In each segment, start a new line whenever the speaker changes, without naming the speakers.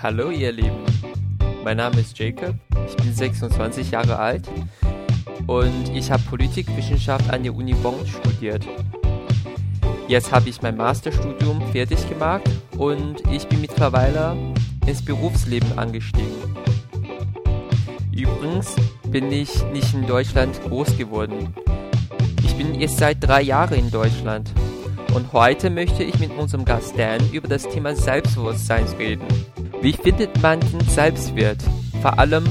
Hallo ihr Lieben, mein Name ist Jacob, ich bin 26 Jahre alt und ich habe Politikwissenschaft an der Uni Bonn studiert. Jetzt habe ich mein Masterstudium fertig gemacht und ich bin mittlerweile ins Berufsleben angestiegen. Übrigens bin ich nicht in Deutschland groß geworden. Ich bin erst seit drei Jahren in Deutschland und heute möchte ich mit unserem Gast Dan über das Thema Selbstbewusstsein reden. Wie findet man den Selbstwert? Vor allem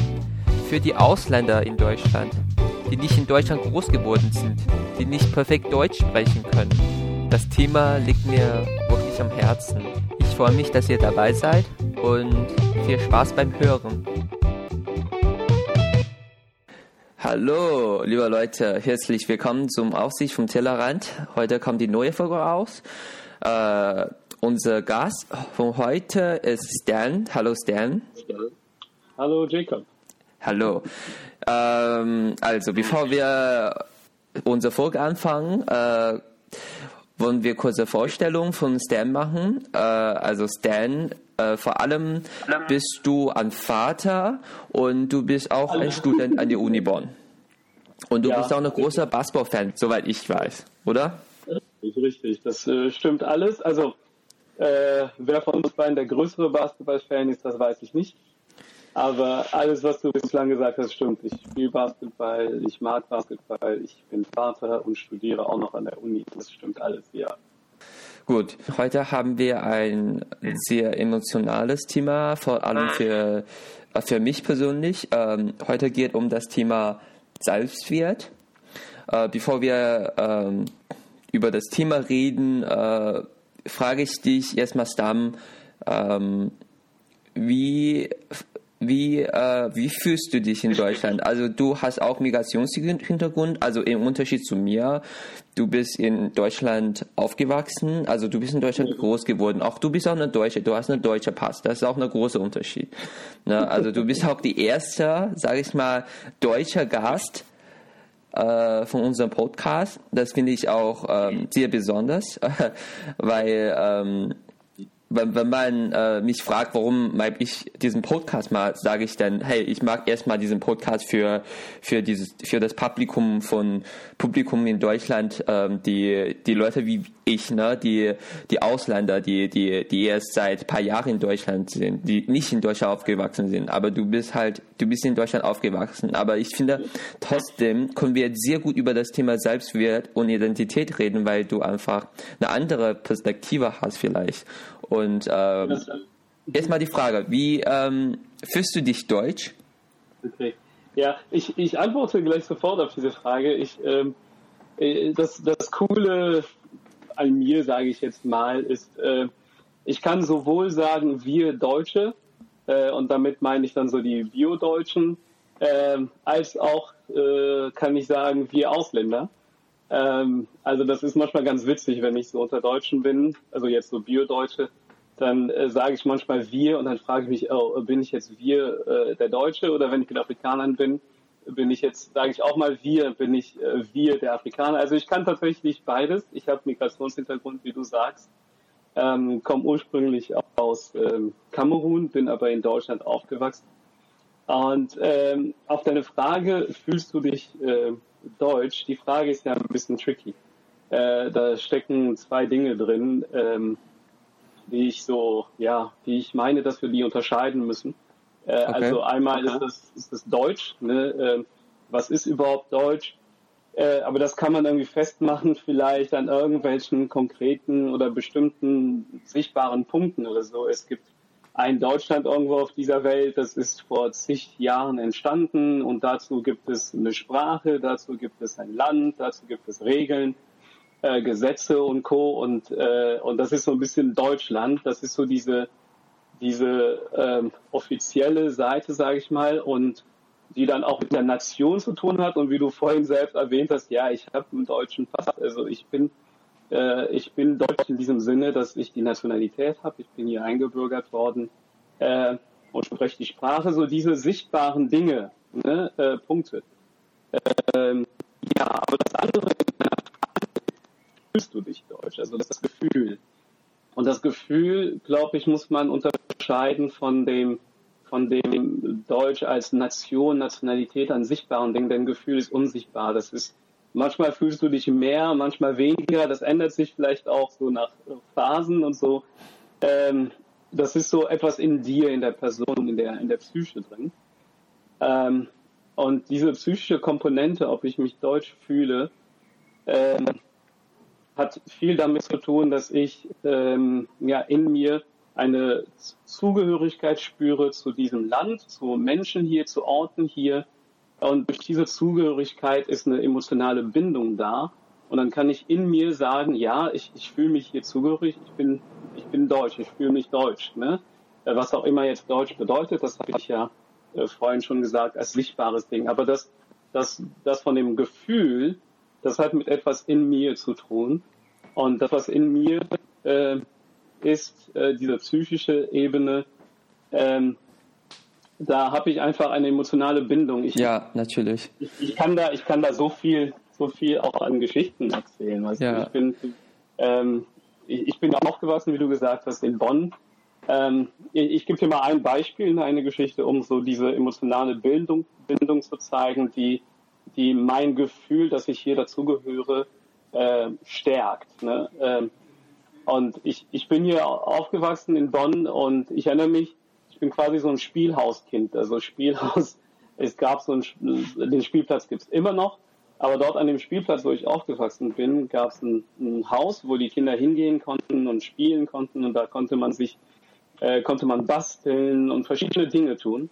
für die Ausländer in Deutschland, die nicht in Deutschland groß geworden sind, die nicht perfekt Deutsch sprechen können. Das Thema liegt mir wirklich am Herzen. Ich freue mich, dass ihr dabei seid und viel Spaß beim Hören. Hallo, liebe Leute, herzlich willkommen zum Aufsicht vom Tellerrand. Heute kommt die neue Folge raus. Äh, unser Gast von heute ist Stan. Hallo Stan.
Hallo Jacob.
Hallo. Ähm, also, bevor wir unsere Folge anfangen, äh, wollen wir kurze Vorstellung von Stan machen. Äh, also Stan, äh, vor allem bist du ein Vater und du bist auch ein Student an der Uni Bonn. Und du
Ja.
bist auch ein großer Basketball-Fan, soweit ich weiß, oder?
Das ist richtig, das äh, stimmt alles. Also, äh, wer von uns beiden der größere Basketball-Fan ist, das weiß ich nicht. Aber alles, was du bislang gesagt hast, stimmt. Ich spiele Basketball, ich mag Basketball, ich bin Vater und studiere auch noch an der Uni. Das stimmt alles, ja.
Gut, heute haben wir ein sehr emotionales Thema, vor allem für, für mich persönlich. Ähm, heute geht um das Thema Selbstwert. Äh, bevor wir ähm, über das Thema reden, äh, frage ich dich erstmal, Stam, ähm, wie, wie, äh, wie fühlst du dich in Deutschland? Also du hast auch Migrationshintergrund, also im Unterschied zu mir, du bist in Deutschland aufgewachsen, also du bist in Deutschland groß geworden. Auch du bist auch eine Deutsche, du hast einen deutschen Pass, das ist auch ein großer Unterschied. Ne? Also du bist auch die erste, sage ich mal, deutscher Gast, äh, von unserem Podcast. Das finde ich auch ähm, sehr besonders, weil ähm, wenn, wenn man äh, mich fragt, warum ich diesen Podcast mal, sage ich dann, hey, ich mag erstmal diesen Podcast für für dieses für das Publikum von Publikum in Deutschland, ähm, die die Leute wie ich, ne, die die Ausländer, die die die erst seit paar Jahren in Deutschland sind, die nicht in Deutschland aufgewachsen sind, aber du bist halt du bist in Deutschland aufgewachsen, aber ich finde trotzdem können wir jetzt sehr gut über das Thema Selbstwert und Identität reden, weil du einfach eine andere Perspektive hast vielleicht. Und ähm, erstmal die Frage, wie ähm, fühlst du dich deutsch?
Okay. Ja, ich, ich antworte gleich sofort auf diese Frage. Ich, ähm, äh, das, das Coole an mir, sage ich jetzt mal, ist, äh, ich kann sowohl sagen, wir Deutsche, äh, und damit meine ich dann so die Bio-Deutschen, ähm, als auch äh, kann ich sagen, wir Ausländer. Ähm, also das ist manchmal ganz witzig, wenn ich so unter Deutschen bin, also jetzt so Bio-Deutsche, dann äh, sage ich manchmal wir und dann frage ich mich, oh, bin ich jetzt wir äh, der Deutsche oder wenn ich mit Afrikanern bin, bin ich jetzt, sage ich auch mal wir, bin ich äh, wir der Afrikaner. Also ich kann tatsächlich beides. Ich habe Migrationshintergrund, wie du sagst, ähm, komme ursprünglich aus ähm, Kamerun, bin aber in Deutschland aufgewachsen. Und ähm, auf deine Frage, fühlst du dich äh, deutsch? Die Frage ist ja ein bisschen tricky. Äh, da stecken zwei Dinge drin, ähm, die ich so, ja, die ich meine, dass wir die unterscheiden müssen. Äh,
Okay.
Also einmal ist das, ist das Deutsch. Ne? Ähm, was ist überhaupt Deutsch? Äh, aber das kann man irgendwie festmachen, vielleicht an irgendwelchen konkreten oder bestimmten sichtbaren Punkten oder so. Es gibt ein Deutschland irgendwo auf dieser Welt, das ist vor zig Jahren entstanden und dazu gibt es eine Sprache, dazu gibt es ein Land, dazu gibt es Regeln, äh, Gesetze und Co. Und, äh, und das ist so ein bisschen Deutschland, das ist so diese, diese ähm, offizielle Seite, sage ich mal, und die dann auch mit der Nation zu tun hat. Und wie du vorhin selbst erwähnt hast, ja, ich habe einen deutschen Pass, also ich bin äh, ich bin deutsch in diesem Sinne, dass ich die Nationalität habe. Ich bin hier eingebürgert worden äh, und spreche die Sprache. So diese sichtbaren Dinge, ne, äh, Punkte. Ähm, ja, aber das andere fühlst du dich deutsch, also das Gefühl. Und das Gefühl, glaube ich, muss man unterscheiden von dem, von dem Deutsch als Nation, Nationalität an sichtbaren Dingen, denn Gefühl ist unsichtbar. Das ist, manchmal fühlst du dich mehr, manchmal weniger. Das ändert sich vielleicht auch so nach Phasen und so. Ähm, das ist so etwas in dir, in der Person, in der, in der Psyche drin. Ähm, und diese psychische Komponente, ob ich mich deutsch fühle, ähm, hat viel damit zu tun, dass ich ähm, ja in mir eine Zugehörigkeit spüre zu diesem Land, zu Menschen hier, zu Orten hier. Und durch diese Zugehörigkeit ist eine emotionale Bindung da. Und dann kann ich in mir sagen, ja, ich, ich fühle mich hier zugehörig, ich bin, ich bin deutsch, ich fühle mich deutsch. Ne? Äh, was auch immer jetzt deutsch bedeutet, das habe ich ja äh, vorhin schon gesagt, als sichtbares Ding. Aber das, das, das von dem Gefühl, das hat mit etwas in mir zu tun. Und das, was in mir äh, ist, äh, diese psychische Ebene, ähm, da habe ich einfach eine emotionale Bindung. Ich,
ja, natürlich.
Ich, ich, kann da, ich kann da so viel, so viel auch an Geschichten erzählen. Weißt ja. Ich bin, ähm, ich, ich bin aufgewachsen, wie du gesagt hast, in Bonn. Ähm, ich, ich gebe dir mal ein Beispiel, eine Geschichte, um so diese emotionale Bindung, Bindung zu zeigen, die, die mein Gefühl, dass ich hier dazugehöre, äh, stärkt. Ne? Ähm, und ich, ich bin hier aufgewachsen in Bonn und ich erinnere mich, ich bin quasi so ein Spielhauskind. Also Spielhaus, es gab so ein, den Spielplatz gibt's immer noch, aber dort an dem Spielplatz, wo ich aufgewachsen bin, gab es ein, ein, Haus, wo die Kinder hingehen konnten und spielen konnten und da konnte man sich, äh, konnte man basteln und verschiedene Dinge tun.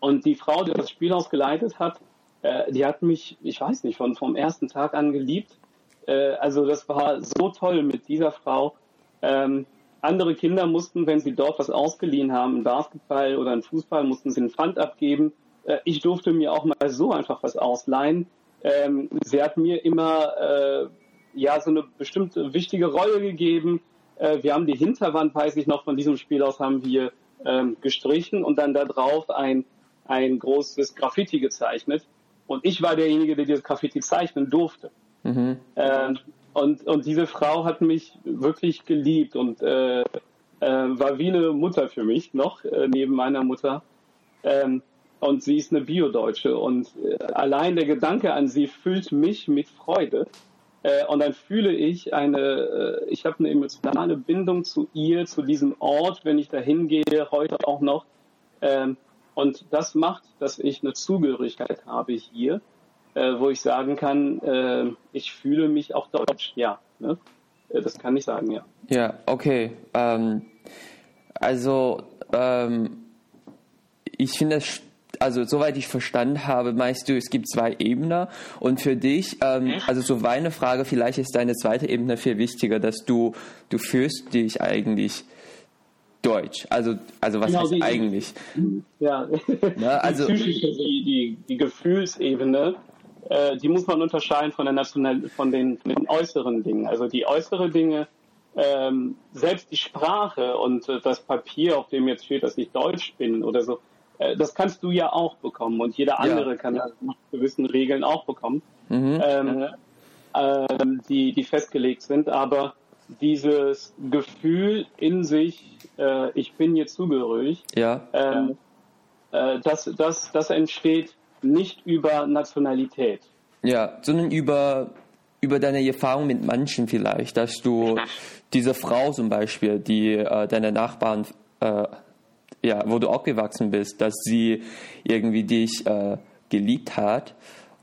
Und die Frau, die das Spielhaus geleitet hat, äh, die hat mich, ich weiß nicht, von vom ersten Tag an geliebt äh, also das war so toll mit dieser Frau. Ähm, andere Kinder mussten, wenn sie dort was ausgeliehen haben, einen Basketball oder einen Fußball, mussten sie einen Pfand abgeben. Äh, ich durfte mir auch mal so einfach was ausleihen. Ähm, sie hat mir immer äh, ja so eine bestimmte wichtige Rolle gegeben. Äh, wir haben die Hinterwand, weiß ich noch, von diesem Spiel aus haben wir ähm, gestrichen und dann da drauf ein, ein großes Graffiti gezeichnet. Und ich war derjenige, der dieses Graffiti zeichnen durfte. Mhm. Ähm, und, und diese Frau hat mich wirklich geliebt und äh, äh, war wie eine Mutter für mich noch, äh, neben meiner Mutter. Ähm, und sie ist eine Biodeutsche und äh, allein der Gedanke an sie füllt mich mit Freude. Äh, und dann fühle ich eine, äh, ich habe eine emotionale Bindung zu ihr, zu diesem Ort, wenn ich da hingehe, heute auch noch. Ähm, und das macht, dass ich eine Zugehörigkeit habe hier äh, wo ich sagen kann, äh, ich fühle mich auch deutsch, ja. Ne? Äh, das kann ich sagen, ja.
Ja, okay. Ähm, also ähm, ich finde das also soweit ich verstanden habe, meinst du, es gibt zwei Ebenen und für dich, ähm, also so meine Frage, vielleicht ist deine zweite Ebene viel wichtiger, dass du, du fühlst dich eigentlich deutsch. Also, also was genau, heißt die, eigentlich?
Ja, ne, also, die, die, die Gefühlsebene, äh, die muss man unterscheiden von, der National von, den, von den äußeren Dingen. Also die äußeren Dinge, ähm, selbst die Sprache und äh, das Papier, auf dem jetzt steht, dass ich Deutsch bin oder so, äh, das kannst du ja auch bekommen und jeder andere ja. kann das nach gewissen Regeln auch bekommen, mhm. ähm, ähm, die, die festgelegt sind. Aber dieses Gefühl in sich, äh, ich bin hier zugehörig,
ja.
Ähm, äh, das, das, das entsteht nicht über Nationalität.
Ja, sondern über, über deine Erfahrung mit Menschen vielleicht, dass du diese Frau zum Beispiel, die äh, deine Nachbarn, äh, ja, wo du aufgewachsen bist, dass sie irgendwie dich äh, geliebt hat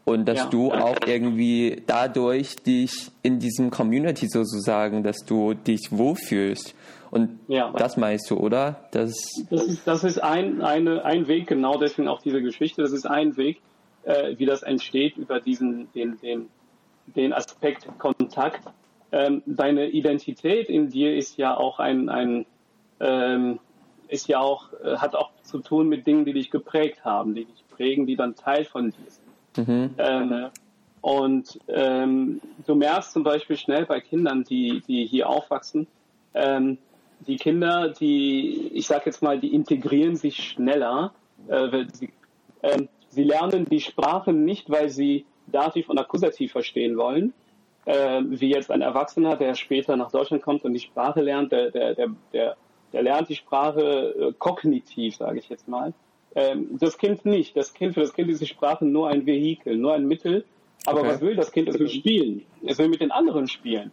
und dass ja. du auch irgendwie dadurch dich in diesem Community sozusagen, dass du dich wohlfühlst. Und ja, das meinst du, oder?
Das, das ist, das ist ein, eine, ein Weg, genau deswegen auch diese Geschichte. Das ist ein Weg, äh, wie das entsteht über diesen, den, den, den Aspekt Kontakt. Ähm, deine Identität in dir ist ja auch ein, ein ähm, ist ja auch, äh, hat auch zu tun mit Dingen, die dich geprägt haben, die dich prägen, die dann Teil von dir sind. Mhm. Ähm, und ähm, du merkst zum Beispiel schnell bei Kindern, die, die hier aufwachsen, ähm, die Kinder, die, ich sag jetzt mal, die integrieren sich schneller, äh, sie, äh, sie lernen die Sprache nicht, weil sie Dativ und Akkusativ verstehen wollen, äh, wie jetzt ein Erwachsener, der später nach Deutschland kommt und die Sprache lernt, der, der, der, der der lernt die Sprache äh, kognitiv, sage ich jetzt mal. Ähm, das Kind nicht. Das Kind, für das Kind ist die Sprache nur ein Vehikel, nur ein Mittel. Aber okay. was will das Kind? Es will spielen. Es will mit den anderen spielen.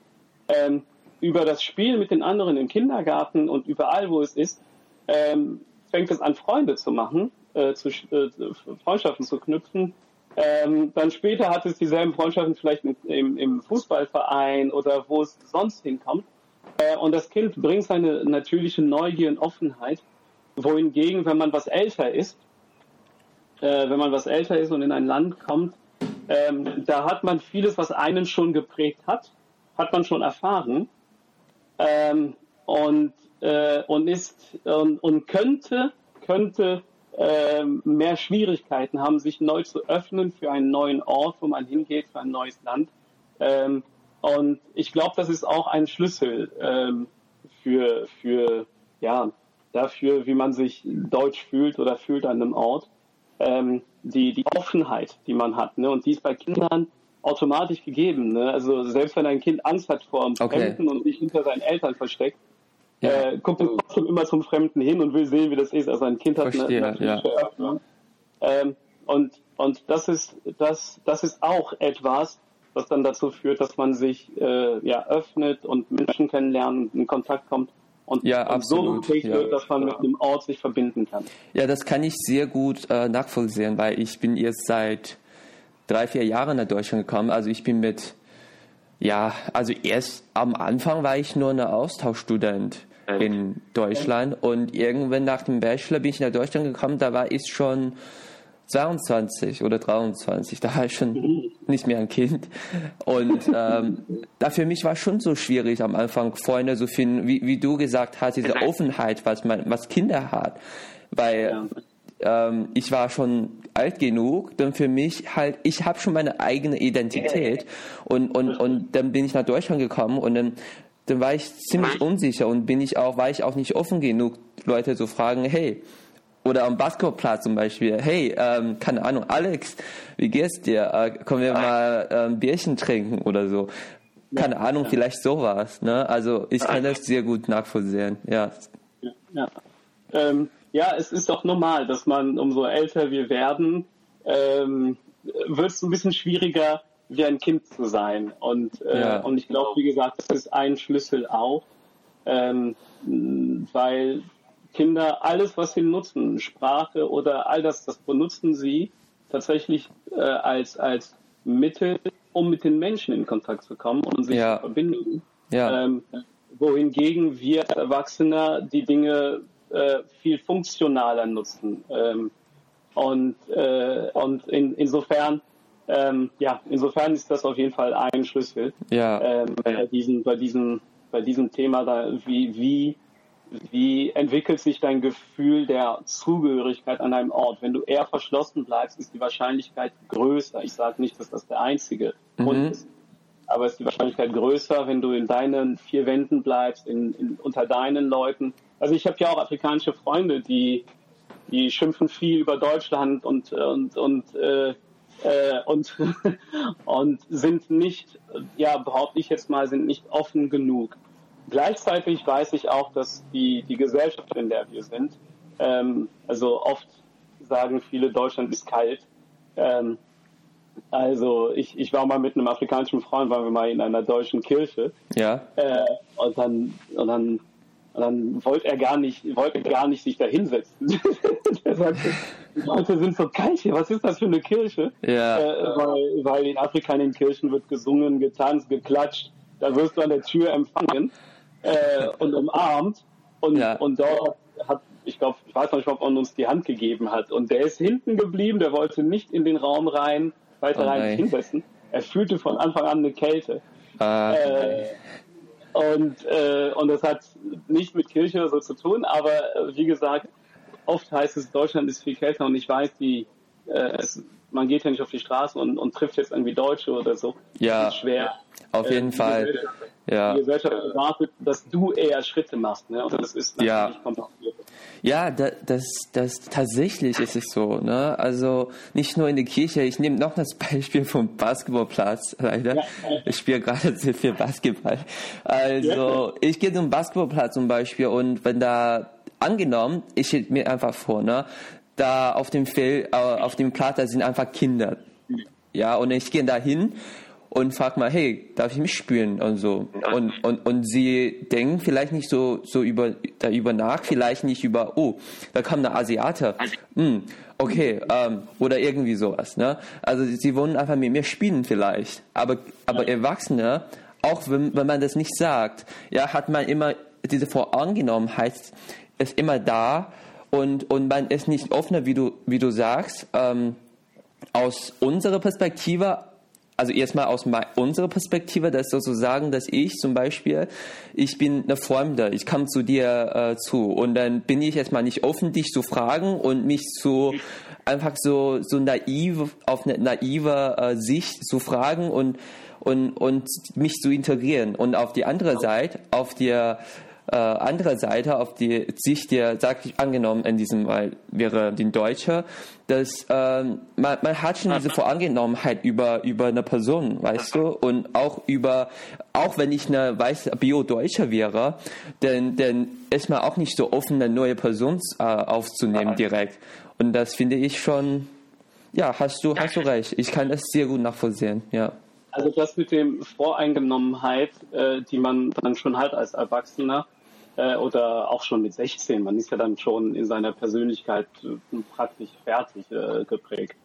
Ähm, über das Spiel mit den anderen im Kindergarten und überall, wo es ist, ähm, fängt es an, Freunde zu machen, äh, zu, äh, Freundschaften zu knüpfen. Ähm, dann später hat es dieselben Freundschaften vielleicht im, im Fußballverein oder wo es sonst hinkommt. Äh, und das Kind bringt seine natürliche Neugier und Offenheit, wohingegen, wenn man was älter ist, äh, wenn man was älter ist und in ein Land kommt, ähm, da hat man vieles, was einen schon geprägt hat, hat man schon erfahren ähm, und, äh, und ist und, und könnte könnte äh, mehr Schwierigkeiten haben, sich neu zu öffnen für einen neuen Ort, wo man hingeht, für ein neues Land. Ähm, und ich glaube, das ist auch ein Schlüssel ähm, für, für, ja, dafür, wie man sich deutsch fühlt oder fühlt an einem Ort. Ähm, die, die Offenheit, die man hat. Ne? Und die ist bei Kindern automatisch gegeben. Ne? Also selbst wenn ein Kind Angst hat vor dem okay. Fremden und sich hinter seinen Eltern versteckt, ja. äh, guckt es trotzdem immer zum Fremden hin und will sehen, wie das ist. Also ein Kind hat Verstehe, eine, eine ja. Ähm, und und das ist das das ist auch etwas, was dann dazu führt, dass man sich äh, ja öffnet und Menschen kennenlernt, in Kontakt kommt und,
ja, und absolut,
so ja. wird, dass man mit dem Ort sich verbinden kann.
Ja, das kann ich sehr gut äh, nachvollziehen, weil ich bin jetzt seit drei, vier Jahren nach Deutschland gekommen. Also ich bin mit, ja, also erst am Anfang war ich nur ein Austauschstudent in Deutschland und irgendwann nach dem Bachelor bin ich nach Deutschland gekommen, da war ich schon 22 oder 23, da war ich schon nicht mehr ein Kind. Und ähm, da für mich war schon so schwierig am Anfang Freunde zu finden, wie, wie du gesagt hast, diese Offenheit, was man, was Kinder hat. Weil ähm, ich war schon alt genug, dann für mich halt, ich habe schon meine eigene Identität und, und, und dann bin ich nach Deutschland gekommen und dann dann war ich ziemlich unsicher und bin ich auch, war ich auch nicht offen genug, Leute zu fragen, hey, oder am Basketballplatz zum Beispiel, hey, ähm, keine Ahnung, Alex, wie geht's dir? Äh, können wir mal ähm, Bierchen trinken oder so? Keine ja, Ahnung, ja. vielleicht sowas. Ne? Also ich kann das sehr gut nachvollziehen. Ja.
Ja, ja. Ähm, ja, es ist doch normal, dass man umso älter wir werden, ähm, wird es ein bisschen schwieriger, wie ein Kind zu sein. Und, äh, ja. und ich glaube, wie gesagt, das ist ein Schlüssel auch, ähm, weil Kinder alles, was sie nutzen, Sprache oder all das, das benutzen sie tatsächlich äh, als, als Mittel, um mit den Menschen in Kontakt zu kommen und sich ja. zu verbinden. Ja. Ähm, wohingegen wir Erwachsene die Dinge äh, viel funktionaler nutzen. Ähm, und äh, und in, insofern, ähm, ja, insofern ist das auf jeden Fall ein Schlüssel. Ja. Ähm, bei, diesem, bei, diesem, bei diesem Thema, da, wie, wie wie entwickelt sich dein Gefühl der Zugehörigkeit an einem Ort? Wenn du eher verschlossen bleibst, ist die Wahrscheinlichkeit größer. Ich sage nicht, dass das der einzige Grund mhm. ist, aber ist die Wahrscheinlichkeit größer, wenn du in deinen vier Wänden bleibst, in, in, unter deinen Leuten. Also ich habe ja auch afrikanische Freunde, die die schimpfen viel über Deutschland und und und äh, äh, und und sind nicht, ja behaupte ich jetzt mal, sind nicht offen genug Gleichzeitig weiß ich auch, dass die, die Gesellschaft, in der wir sind, ähm, also oft sagen viele, Deutschland ist kalt. Ähm, also ich, ich war mal mit einem afrikanischen Freund, waren wir mal in einer deutschen Kirche. Ja. Äh, und dann, und dann, und dann wollte er gar nicht, wollte gar nicht sich da hinsetzen. er sagte, die Leute sind so kalt hier, was ist das für eine Kirche? Ja. Äh, weil, weil in Afrika in den Kirchen wird gesungen, getanzt, geklatscht. Da wirst du an der Tür empfangen äh, und umarmt. Und, ja. und dort hat, ich glaube, ich weiß noch nicht, ob man uns die Hand gegeben hat. Und der ist hinten geblieben, der wollte nicht in den Raum rein, weiter oh, rein hinsetzen. Er fühlte von Anfang an eine Kälte. Ah, äh, und, äh, und das hat nicht mit Kirche oder so zu tun, aber äh, wie gesagt, oft heißt es, Deutschland ist viel kälter und ich weiß, die, äh, es, man geht ja nicht auf die Straße und, und trifft jetzt irgendwie Deutsche oder so.
Ja, das ist schwer. Auf jeden äh, Fall.
Ja. Die Gesellschaft erwartet, dass du eher Schritte machst. Ne? Und das ist natürlich ja. kompliziert.
Ja, das, das, das tatsächlich ist es so. Ne? Also nicht nur in der Kirche. Ich nehme noch das Beispiel vom Basketballplatz. Leider, ja. ich spiele gerade sehr viel Basketball. Also ich gehe zum Basketballplatz zum Beispiel und wenn da angenommen, ich stelle mir einfach vor, ne, da auf dem Feld, äh, auf dem Platz, da sind einfach Kinder. Ja, und ich gehe da hin und frag mal, hey, darf ich mich spüren und so. Und, und, und sie denken vielleicht nicht so, so über, darüber nach, vielleicht nicht über, oh, da kam eine Asiate. Hm, okay, ähm, oder irgendwie sowas, ne? Also sie wollen einfach mit mir spielen vielleicht. Aber, aber Erwachsene, auch wenn, wenn man das nicht sagt, ja, hat man immer diese Vorangenommenheit ist immer da und, und man ist nicht offener, wie du, wie du sagst, ähm, aus unserer Perspektive also erstmal aus unserer Perspektive, das sozusagen, dass ich zum Beispiel, ich bin eine Fremde, ich komme zu dir äh, zu. Und dann bin ich erstmal nicht offen, dich zu fragen und mich zu einfach so so naiv auf eine naive äh, Sicht zu fragen und und und mich zu integrieren. Und auf die andere Seite, auf der äh, andere Seite, auf die Sicht der, sag ich angenommen, in diesem Fall wäre die Deutsche, dass ähm, man, man hat schon diese Vorangenommenheit über, über eine Person, weißt du, und auch über, auch wenn ich eine weiße Bio-Deutsche wäre, dann, dann ist man auch nicht so offen, eine neue Person äh, aufzunehmen direkt. Und das finde ich schon, ja, hast du, hast du recht. Ich kann das sehr gut nachvollziehen, ja.
Also das mit dem Voreingenommenheit, äh, die man dann schon hat als Erwachsener, äh, oder auch schon mit 16. Man ist ja dann schon in seiner Persönlichkeit äh, praktisch fertig äh, geprägt.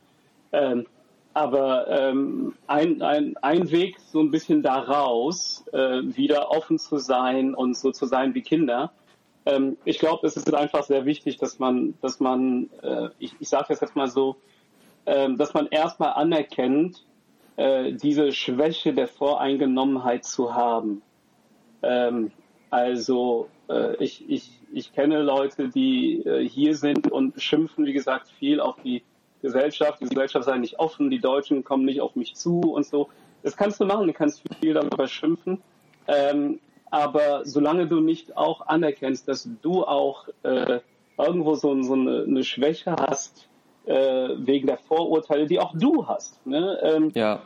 Ähm, aber ähm, ein, ein, ein Weg so ein bisschen daraus, äh, wieder offen zu sein und so zu sein wie Kinder. Ähm, ich glaube, es ist einfach sehr wichtig, dass man, dass man, äh, ich, ich sage das jetzt mal so, äh, dass man erstmal anerkennt, äh, diese Schwäche der Voreingenommenheit zu haben. Ähm, also ich, ich, ich kenne Leute, die äh, hier sind und schimpfen, wie gesagt, viel auf die Gesellschaft. Die Gesellschaft sei nicht offen, die Deutschen kommen nicht auf mich zu und so. Das kannst du machen, du kannst viel darüber schimpfen. Ähm, aber solange du nicht auch anerkennst, dass du auch äh, irgendwo so, so eine, eine Schwäche hast, äh, wegen der Vorurteile, die auch du hast, ne? ähm, ja.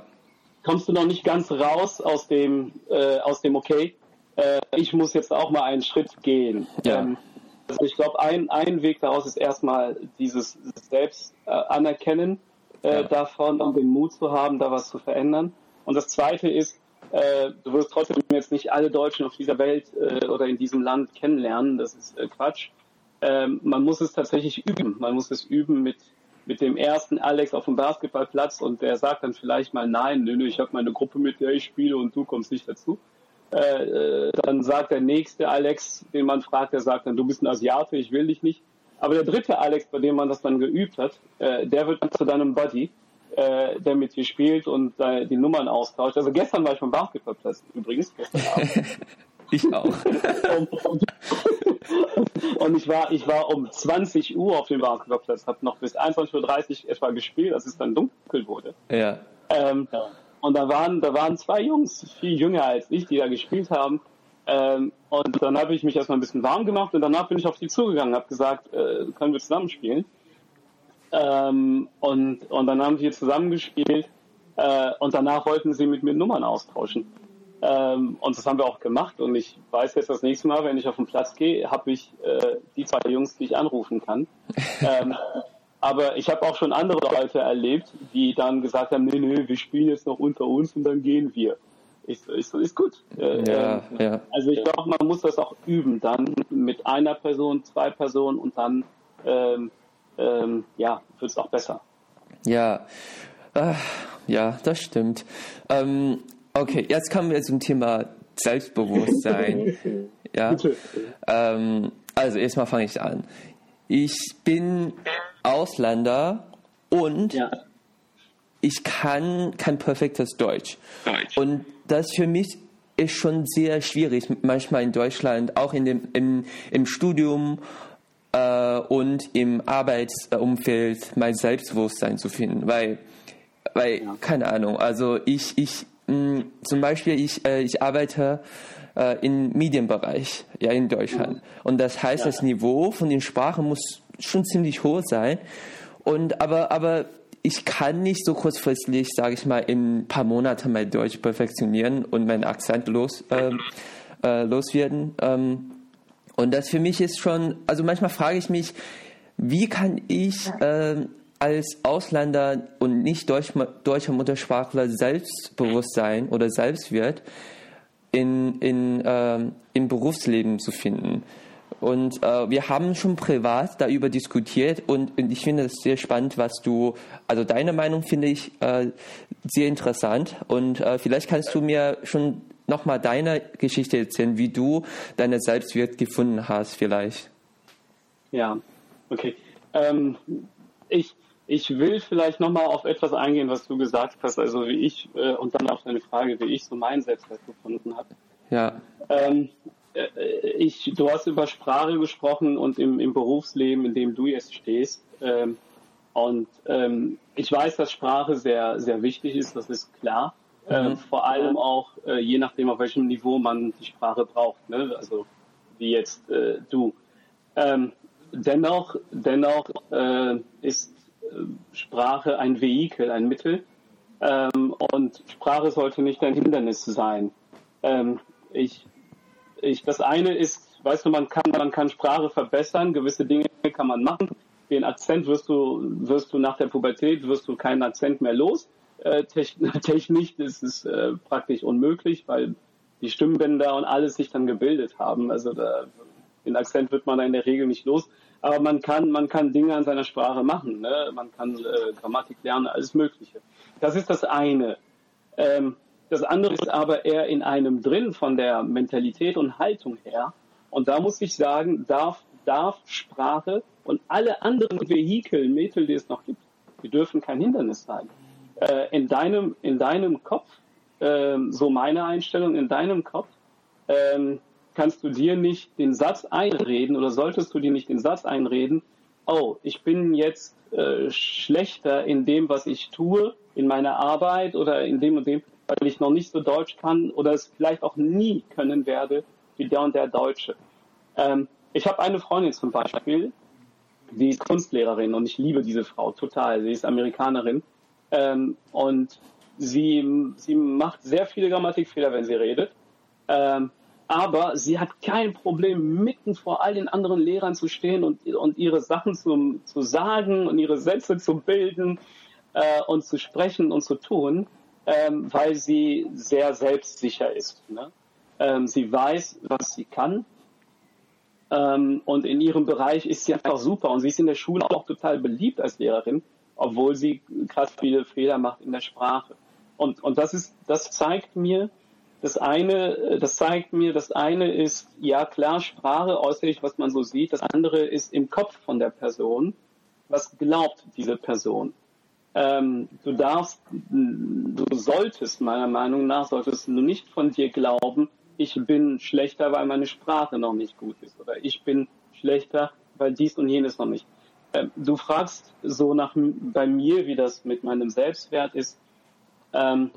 kommst du noch nicht ganz raus aus dem, äh, aus dem Okay, äh, ich muss jetzt auch mal einen Schritt gehen. Ja. Ähm, also ich glaube, ein, ein Weg daraus ist erstmal dieses Selbst äh, anerkennen äh, ja. davon und den Mut zu haben, da was zu verändern. Und das Zweite ist, äh, du wirst trotzdem jetzt nicht alle Deutschen auf dieser Welt äh, oder in diesem Land kennenlernen. Das ist äh, Quatsch. Ähm, man muss es tatsächlich üben. Man muss es üben mit mit dem ersten Alex auf dem Basketballplatz und der sagt dann vielleicht mal nein, nö, nö, ich habe meine Gruppe, mit der ich spiele und du kommst nicht dazu. Äh, äh, dann sagt der nächste Alex, den man fragt, der sagt dann, du bist ein Asiate, ich will dich nicht. Aber der dritte Alex, bei dem man das dann geübt hat, äh, der wird dann zu deinem Buddy, äh, der mit dir spielt und äh, die Nummern austauscht. Also gestern war ich beim Basketballplatz übrigens.
ich auch.
und ich war, ich war um 20 Uhr auf dem Basketballplatz, habe noch bis 21.30 Uhr etwa gespielt, als es dann dunkel wurde.
Ja.
Ähm, ja. Und da waren, da waren zwei Jungs, viel jünger als ich, die da gespielt haben. Ähm, und dann habe ich mich erstmal ein bisschen warm gemacht und danach bin ich auf die zugegangen, habe gesagt, äh, können wir zusammen spielen. Ähm, und, und dann haben wir zusammen gespielt äh, und danach wollten sie mit mir Nummern austauschen. Ähm, und das haben wir auch gemacht und ich weiß jetzt das nächste Mal, wenn ich auf den Platz gehe, habe ich äh, die zwei Jungs, die ich anrufen kann. ähm, aber ich habe auch schon andere Leute erlebt, die dann gesagt haben, nee, nee, wir spielen jetzt noch unter uns und dann gehen wir. Ich so, ist gut.
Äh, ja, äh, ja.
Also ich glaube, man muss das auch üben, dann mit einer Person, zwei Personen und dann ähm, ähm, ja, wird es auch besser.
Ja, äh, ja, das stimmt. Ähm, okay, jetzt kommen wir zum Thema Selbstbewusstsein. ja. Ähm, also erstmal fange ich an. Ich bin Ausländer und ja. ich kann kein perfektes Deutsch. Deutsch. Und das für mich ist schon sehr schwierig, manchmal in Deutschland, auch in dem, im, im Studium äh, und im Arbeitsumfeld mein Selbstbewusstsein zu finden, weil, weil ja. keine Ahnung, also ich, ich, mh, zum Beispiel, ich, äh, ich arbeite äh, im Medienbereich, ja, in Deutschland. Und das heißt, ja. das Niveau von den Sprachen muss schon ziemlich hoch sein. Und aber, aber ich kann nicht so kurzfristig, sage ich mal, in ein paar Monaten mein Deutsch perfektionieren und meinen Akzent los, äh, äh, loswerden. Ähm, und das für mich ist schon, also manchmal frage ich mich, wie kann ich äh, als Ausländer und nicht Deutsch, deutscher Muttersprachler Selbstbewusstsein oder Selbstwert in, in, äh, im Berufsleben zu finden? Und äh, wir haben schon privat darüber diskutiert und, und ich finde es sehr spannend, was du, also deine Meinung finde ich äh, sehr interessant und äh, vielleicht kannst du mir schon nochmal deine Geschichte erzählen, wie du deine Selbstwert gefunden hast vielleicht.
Ja, okay. Ähm, ich, ich will vielleicht nochmal auf etwas eingehen, was du gesagt hast, also wie ich, äh, und dann auf deine Frage, wie ich so meinen Selbstwert gefunden habe.
Ja.
Ähm, äh, ich, du hast über Sprache gesprochen und im, im Berufsleben, in dem du jetzt stehst. Ähm, und ähm, ich weiß, dass Sprache sehr, sehr wichtig ist, das ist klar. Ähm, mhm. vor allem auch äh, je nachdem, auf welchem Niveau man die Sprache braucht. Ne? Also wie jetzt äh, du. Ähm, dennoch, dennoch äh, ist äh, Sprache ein Vehikel, ein Mittel. Ähm, und Sprache sollte nicht ein Hindernis sein. Ähm, ich ich, das eine ist, weißt du, man kann, man kann Sprache verbessern, gewisse Dinge kann man machen. Den Akzent wirst du, wirst du nach der Pubertät, wirst du keinen Akzent mehr los. Äh, technisch ist es äh, praktisch unmöglich, weil die Stimmbänder und alles sich dann gebildet haben. Also da, den Akzent wird man da in der Regel nicht los. Aber man kann, man kann Dinge an seiner Sprache machen. Ne? Man kann äh, Grammatik lernen, alles Mögliche. Das ist das eine. Ähm, das andere ist aber eher in einem drin von der Mentalität und Haltung her. Und da muss ich sagen, darf, darf Sprache und alle anderen Vehikel, Mittel, die es noch gibt, die dürfen kein Hindernis sein. Äh, in deinem, in deinem Kopf, äh, so meine Einstellung, in deinem Kopf, äh, kannst du dir nicht den Satz einreden oder solltest du dir nicht den Satz einreden, oh, ich bin jetzt äh, schlechter in dem, was ich tue, in meiner Arbeit oder in dem und dem, weil ich noch nicht so Deutsch kann oder es vielleicht auch nie können werde wie der und der Deutsche. Ähm, ich habe eine Freundin zum Beispiel, die ist Kunstlehrerin und ich liebe diese Frau total. Sie ist Amerikanerin ähm, und sie, sie macht sehr viele Grammatikfehler, wenn sie redet. Ähm, aber sie hat kein Problem, mitten vor all den anderen Lehrern zu stehen und, und ihre Sachen zu, zu sagen und ihre Sätze zu bilden äh, und zu sprechen und zu tun ähm, weil sie sehr selbstsicher ist. Ne? Ähm, sie weiß, was sie kann. Ähm, und in ihrem Bereich ist sie einfach super. Und sie ist in der Schule auch total beliebt als Lehrerin, obwohl sie krass viele Fehler macht in der Sprache. Und, und das ist, das zeigt mir, das eine, das zeigt mir, das eine ist, ja klar, Sprache, äußerlich, was man so sieht. Das andere ist im Kopf von der Person. Was glaubt diese Person? Ähm, du darfst, du solltest meiner Meinung nach, solltest du nicht von dir glauben, ich bin schlechter, weil meine Sprache noch nicht gut ist oder ich bin schlechter, weil dies und jenes noch nicht. Ähm, du fragst so nach bei mir, wie das mit meinem Selbstwert ist. Ähm,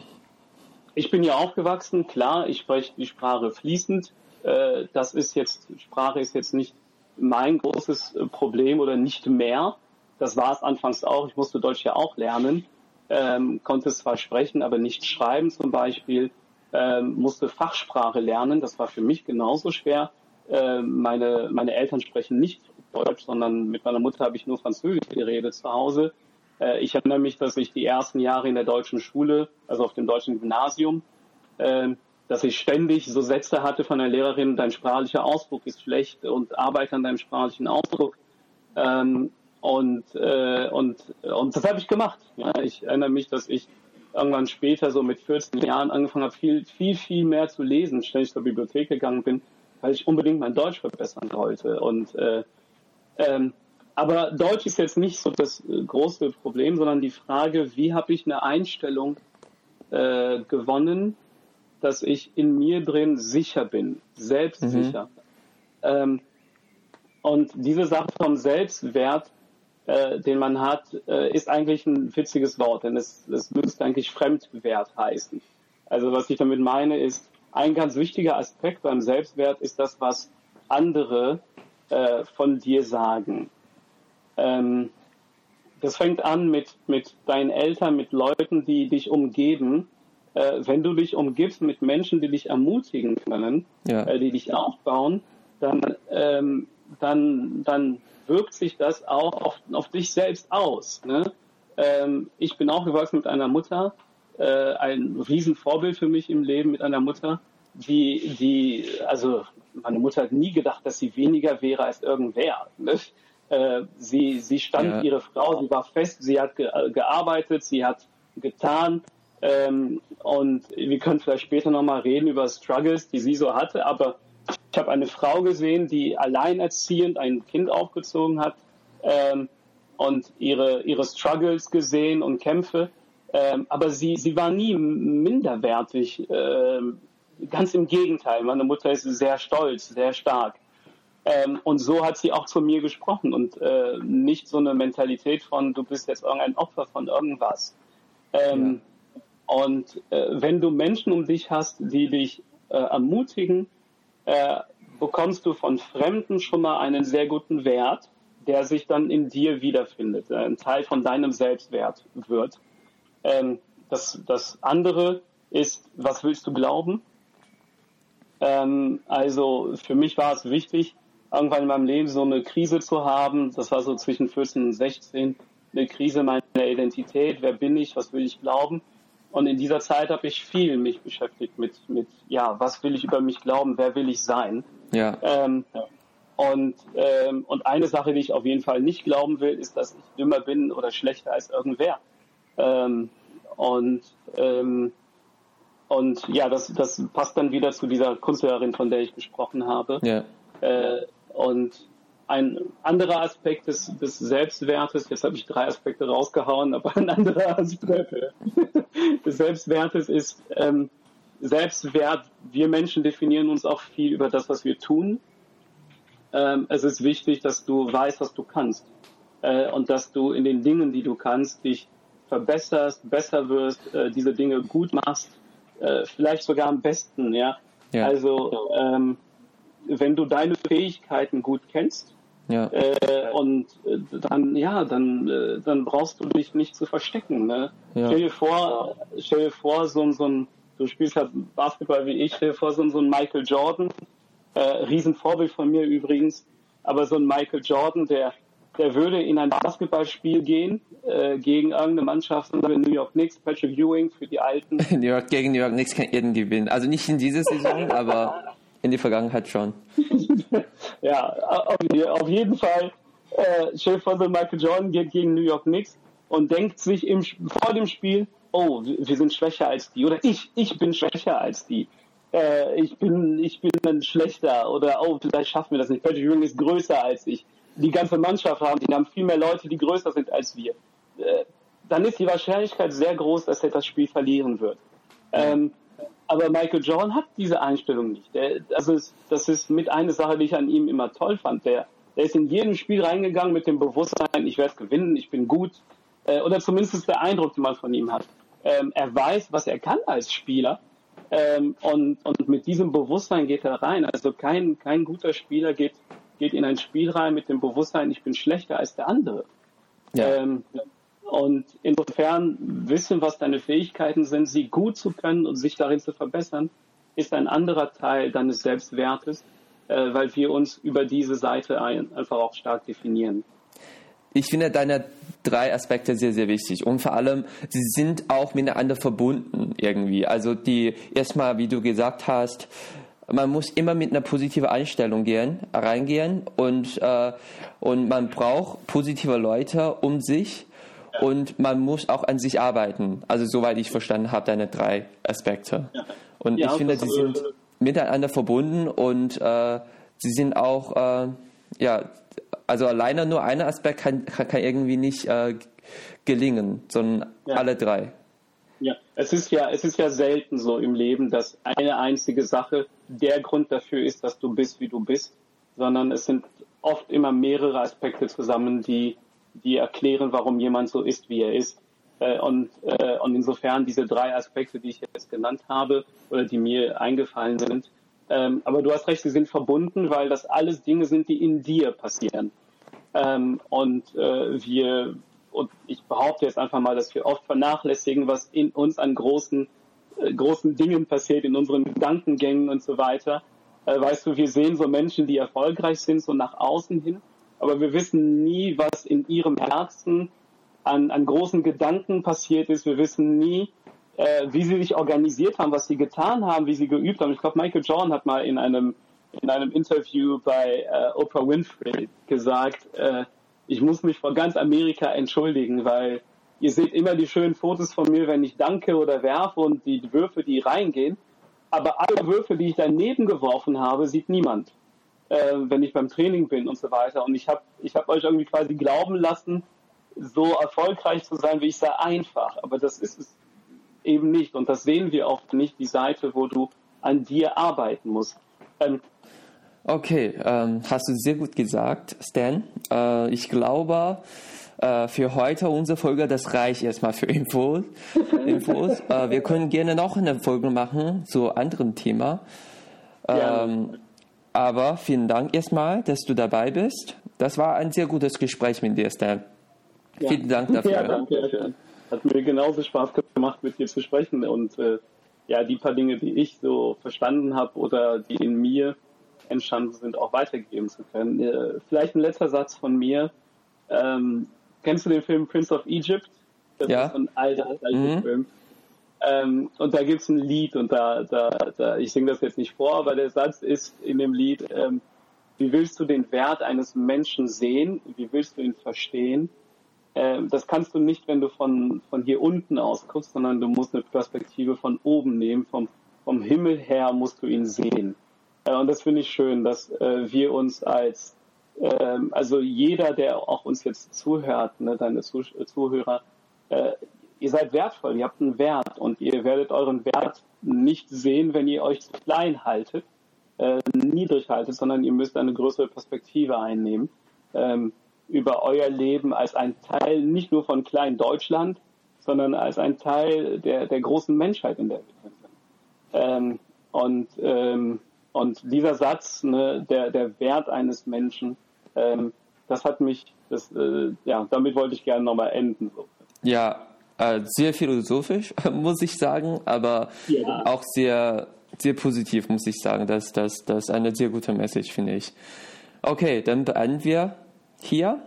ich bin ja aufgewachsen, klar, ich spreche die Sprache fließend. Äh, das ist jetzt, Sprache ist jetzt nicht mein großes äh, Problem oder nicht mehr. Das war es anfangs auch. Ich musste Deutsch ja auch lernen, ähm, konnte zwar sprechen, aber nicht schreiben zum Beispiel, ähm, musste Fachsprache lernen. Das war für mich genauso schwer. Ähm, meine, meine Eltern sprechen nicht Deutsch, sondern mit meiner Mutter habe ich nur Französisch geredet zu Hause. Äh, ich erinnere mich, dass ich die ersten Jahre in der deutschen Schule, also auf dem deutschen Gymnasium, äh, dass ich ständig so Sätze hatte von der Lehrerin, dein sprachlicher Ausdruck ist schlecht und arbeite an deinem sprachlichen Ausdruck. Ähm, und, äh, und, und das habe ich gemacht. Ja, ich erinnere mich, dass ich irgendwann später, so mit 14 Jahren, angefangen habe, viel, viel, viel mehr zu lesen, ständig zur Bibliothek gegangen bin, weil ich unbedingt mein Deutsch verbessern wollte. Und äh, ähm, aber Deutsch ist jetzt nicht so das äh, große Problem, sondern die Frage, wie habe ich eine Einstellung äh, gewonnen, dass ich in mir drin sicher bin, selbstsicher. Mhm. Ähm, und diese Sache vom Selbstwert äh, den man hat, äh, ist eigentlich ein witziges Wort, denn es, es müsste eigentlich Fremdwert heißen. Also was ich damit meine ist, ein ganz wichtiger Aspekt beim Selbstwert ist das, was andere äh, von dir sagen. Ähm, das fängt an mit, mit deinen Eltern, mit Leuten, die dich umgeben. Äh, wenn du dich umgibst mit Menschen, die dich ermutigen können, ja. äh, die dich aufbauen, dann, ähm, dann, dann wirkt sich das auch auf, auf dich selbst aus. Ne? Ähm, ich bin aufgewachsen mit einer Mutter, äh, ein Riesenvorbild für mich im Leben mit einer Mutter, die, die, also meine Mutter hat nie gedacht, dass sie weniger wäre als irgendwer. Ne? Äh, sie, sie stand ja. ihre Frau, sie war fest, sie hat ge gearbeitet, sie hat getan. Ähm, und wir können vielleicht später nochmal reden über Struggles, die sie so hatte, aber ich habe eine Frau gesehen, die alleinerziehend ein Kind aufgezogen hat ähm, und ihre, ihre Struggles gesehen und Kämpfe. Ähm, aber sie, sie war nie minderwertig. Ähm, ganz im Gegenteil. Meine Mutter ist sehr stolz, sehr stark. Ähm, und so hat sie auch zu mir gesprochen und äh, nicht so eine Mentalität von, du bist jetzt irgendein Opfer von irgendwas. Ähm, ja. Und äh, wenn du Menschen um dich hast, die dich äh, ermutigen, äh, bekommst du von Fremden schon mal einen sehr guten Wert, der sich dann in dir wiederfindet, äh, ein Teil von deinem Selbstwert wird. Ähm, das, das andere ist, was willst du glauben? Ähm, also für mich war es wichtig, irgendwann in meinem Leben so eine Krise zu haben. Das war so zwischen 14 und 16, eine Krise meiner Identität. Wer bin ich? Was will ich glauben? Und in dieser Zeit habe ich viel mich beschäftigt mit, mit, ja, was will ich über mich glauben? Wer will ich sein?
Ja.
Ähm, und, ähm, und eine Sache, die ich auf jeden Fall nicht glauben will, ist, dass ich dümmer bin oder schlechter als irgendwer. Ähm, und ähm, und ja, das, das passt dann wieder zu dieser Kunstlehrerin, von der ich gesprochen habe.
Ja.
Äh, und ein anderer Aspekt des, des Selbstwertes, jetzt habe ich drei Aspekte rausgehauen, aber ein anderer Aspekt des Selbstwertes ist ähm, Selbstwert. Wir Menschen definieren uns auch viel über das, was wir tun. Ähm, es ist wichtig, dass du weißt, was du kannst äh, und dass du in den Dingen, die du kannst, dich verbesserst, besser wirst, äh, diese Dinge gut machst äh, vielleicht sogar am besten, ja. ja. Also ähm, wenn du deine Fähigkeiten gut kennst,
ja.
Äh, und äh, dann, ja, dann, äh, dann brauchst du dich nicht zu verstecken. Ne? Ja. Stell dir vor, stell dir vor, so, so ein, du spielst halt Basketball wie ich, stell dir vor, so, so ein Michael Jordan, äh, Riesenvorbild von mir übrigens, aber so ein Michael Jordan, der der würde in ein Basketballspiel gehen äh, gegen irgendeine Mannschaft, New York Knicks, Patrick Ewing für die Alten.
New York gegen New York Knicks kann jeden gewinnen. Also nicht in dieser Saison, aber in der Vergangenheit schon.
ja, auf, jeden Fall. Äh, Chef von Michael Jordan geht gegen New York Knicks und denkt sich im, vor dem Spiel, oh, wir sind schwächer als die oder ich, ich bin schwächer als die. Äh, ich bin, ich bin ein schlechter oder oh, vielleicht schaffen wir das nicht. Patrick Ewing ist größer als ich die ganze Mannschaft haben, die haben viel mehr Leute, die größer sind als wir, äh, dann ist die Wahrscheinlichkeit sehr groß, dass er das Spiel verlieren wird. Ähm, aber Michael Jordan hat diese Einstellung nicht. Der, also es, das ist mit einer Sache, die ich an ihm immer toll fand. Der, der ist in jedem Spiel reingegangen mit dem Bewusstsein, ich werde gewinnen, ich bin gut. Äh, oder zumindest ist der Eindruck, den man von ihm hat. Ähm, er weiß, was er kann als Spieler. Ähm, und, und mit diesem Bewusstsein geht er rein. Also kein, kein guter Spieler geht geht in ein Spiel rein mit dem Bewusstsein, ich bin schlechter als der andere. Ja. Ähm, und insofern wissen, was deine Fähigkeiten sind, sie gut zu können und sich darin zu verbessern, ist ein anderer Teil deines Selbstwertes, äh, weil wir uns über diese Seite ein, einfach auch stark definieren.
Ich finde deine drei Aspekte sehr, sehr wichtig. Und vor allem, sie sind auch miteinander verbunden irgendwie. Also die, erstmal, wie du gesagt hast, man muss immer mit einer positiven Einstellung gehen, reingehen und, äh, und man braucht positive Leute um sich und man muss auch an sich arbeiten. Also soweit ich verstanden habe, deine drei Aspekte. Und ich finde, sie sind miteinander verbunden und äh, sie sind auch, äh, ja, also alleine nur ein Aspekt kann, kann irgendwie nicht äh, gelingen, sondern ja. alle drei.
Ja, es ist ja, es ist ja selten so im Leben, dass eine einzige Sache der Grund dafür ist, dass du bist, wie du bist, sondern es sind oft immer mehrere Aspekte zusammen, die, die erklären, warum jemand so ist, wie er ist. Äh, und, äh, und insofern diese drei Aspekte, die ich jetzt genannt habe oder die mir eingefallen sind. Ähm, aber du hast recht, sie sind verbunden, weil das alles Dinge sind, die in dir passieren. Ähm, und äh, wir, und ich behaupte jetzt einfach mal, dass wir oft vernachlässigen, was in uns an großen, äh, großen Dingen passiert, in unseren Gedankengängen und so weiter. Äh, weißt du, wir sehen so Menschen, die erfolgreich sind, so nach außen hin, aber wir wissen nie, was in ihrem Herzen an, an großen Gedanken passiert ist. Wir wissen nie, äh, wie sie sich organisiert haben, was sie getan haben, wie sie geübt haben. Ich glaube, Michael Jordan hat mal in einem, in einem Interview bei äh, Oprah Winfrey gesagt, äh, ich muss mich vor ganz Amerika entschuldigen, weil ihr seht immer die schönen Fotos von mir, wenn ich danke oder werfe und die Würfe, die reingehen. Aber alle Würfe, die ich daneben geworfen habe, sieht niemand, äh, wenn ich beim Training bin und so weiter. Und ich habe ich hab euch irgendwie quasi glauben lassen, so erfolgreich zu sein, wie ich sei, einfach. Aber das ist es eben nicht. Und das sehen wir oft nicht, die Seite, wo du an dir arbeiten musst. Ähm,
okay, ähm, hast du sehr gut gesagt, Stan. Äh, ich glaube, äh, für heute unsere Folge, das reicht erstmal für Infos. Infos. äh, wir können gerne noch eine Folge machen zu anderen Thema. Ähm, aber vielen Dank erstmal, dass du dabei bist. Das war ein sehr gutes Gespräch mit dir, Stan. Ja. Vielen Dank dafür. Ja,
danke. Hat mir genauso Spaß gemacht, mit dir zu sprechen und äh, ja, die paar Dinge, die ich so verstanden habe oder die in mir entstanden sind, auch weitergeben zu können. Äh, vielleicht ein letzter Satz von mir. Ähm, kennst du den Film Prince of Egypt?
Das ja.
ist ein alter, alter mhm. Film. Ähm, und da gibt es ein Lied und da, da, da ich singe das jetzt nicht vor, aber der Satz ist in dem Lied, ähm, wie willst du den Wert eines Menschen sehen? Wie willst du ihn verstehen? äh, das kannst du nicht, wenn du von, von hier unten aus guckst, sondern du musst eine Perspektive von oben nehmen, vom, vom Himmel her musst du ihn sehen. Äh, und das finde ich schön, dass äh, wir uns als, äh, also jeder, der auch uns jetzt zuhört, ne, deine Zuh Zuhörer, äh, ihr seid wertvoll, ihr habt einen Wert und ihr werdet euren Wert nicht sehen, wenn ihr euch klein haltet, äh, niedrig haltet, sondern ihr müsst eine größere Perspektive einnehmen. Ähm, über euer Leben als ein Teil nicht nur von klein Deutschland, sondern als ein Teil der, der großen Menschheit, in der sind. Ähm, und, ähm, und dieser Satz, ne, der, der Wert eines Menschen, ähm, das hat mich, das, äh, ja, damit wollte ich gerne nochmal enden. So.
Ja, sehr philosophisch, muss ich sagen, aber ja. auch sehr, sehr positiv, muss ich sagen. Das, das, das ist eine sehr gute Message, finde ich. Okay, dann beenden wir hier.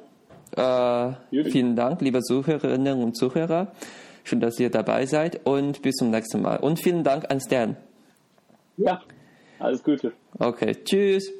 Äh, vielen Dank, liebe Zuhörerinnen und Zuhörer. Schön, dass ihr dabei seid und bis zum nächsten Mal. Und vielen Dank an Stan.
Ja, alles Gute.
Okay, tschüss.